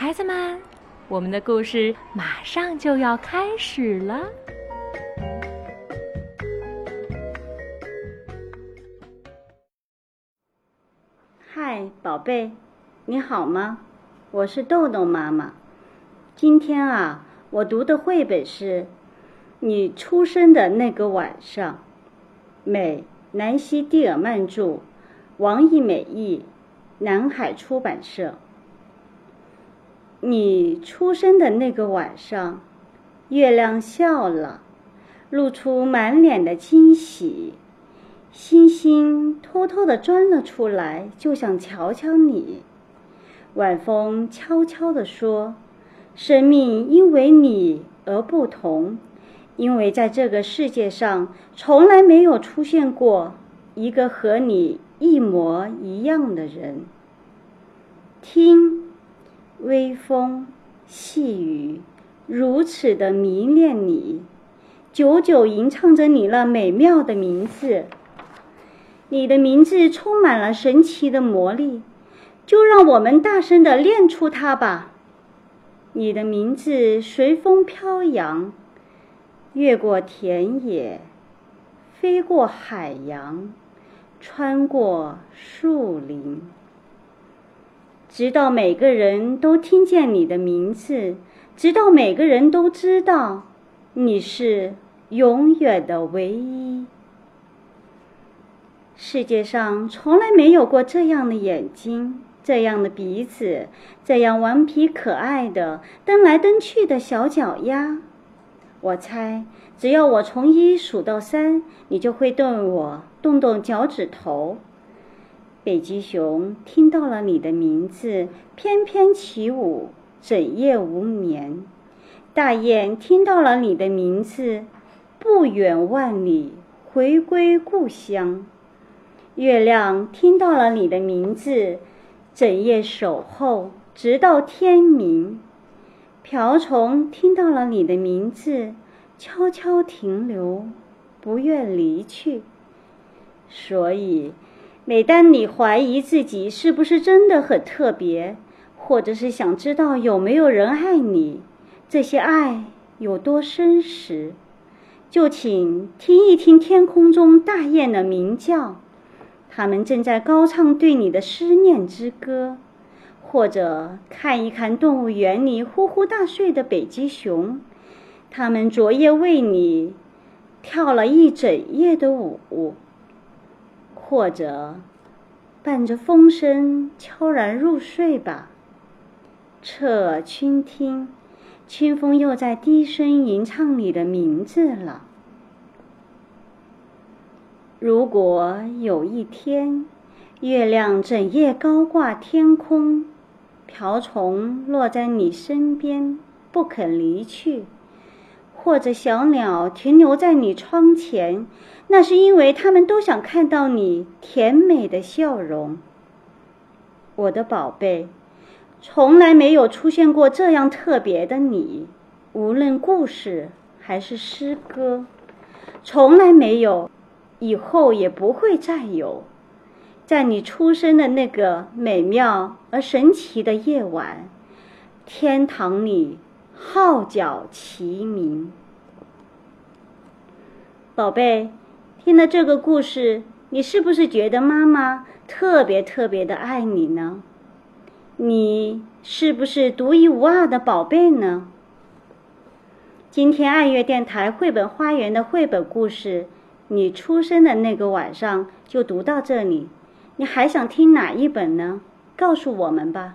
孩子们，我们的故事马上就要开始了。嗨，宝贝，你好吗？我是豆豆妈妈。今天啊，我读的绘本是《你出生的那个晚上》，美，南希·蒂尔曼著，王艺美译，南海出版社。你出生的那个晚上，月亮笑了，露出满脸的惊喜。星星偷偷地钻了出来，就想瞧瞧你。晚风悄悄地说：“生命因为你而不同，因为在这个世界上从来没有出现过一个和你一模一样的人。”听，微风，细雨，如此的迷恋你，久久吟唱着你那美妙的名字。你的名字充满了神奇的魔力，就让我们大声地念出它吧。你的名字随风飘扬，越过田野，飞过海洋，穿过树林，直到每个人都听见你的名字，直到每个人都知道你是永远的唯一。世界上从来没有过这样的眼睛，这样的鼻子，这样顽皮可爱的蹬来蹬去的小脚丫。我猜，只要我从一数到三，你就会对我动动脚趾头。北极熊听到了你的名字，翩翩起舞，整夜无眠。大雁听到了你的名字，不远万里回归故乡。月亮听到了你的名字，整夜守候，直到天明。瓢虫听到了你的名字，悄悄停留，不愿离去。所以，每当你怀疑自己是不是真的很特别，或者是想知道有没有人爱你，这些爱有多深时，就请听一听天空中大雁的鸣叫。他们正在高唱对你的思念之歌，或者看一看动物园里呼呼大睡的北极熊，他们昨夜为你跳了一整夜的舞，或者伴着风声悄然入睡吧。侧耳倾听，清风又在低声吟唱你的名字了。如果有一天，月亮整夜高挂天空，瓢虫落在你身边不肯离去，或者小鸟停留在你窗前，那是因为它们都想看到你甜美的笑容。我的宝贝，从来没有出现过这样特别的你，无论故事还是诗歌，从来没有。以后也不会再有，在你出生的那个美妙而神奇的夜晚，天堂里号角齐鸣。宝贝，听了这个故事，你是不是觉得妈妈特别特别的爱你呢？你是不是独一无二的宝贝呢？今天爱乐电台绘本花园的绘本故事。你出生的那个晚上就读到这里，你还想听哪一本呢？告诉我们吧。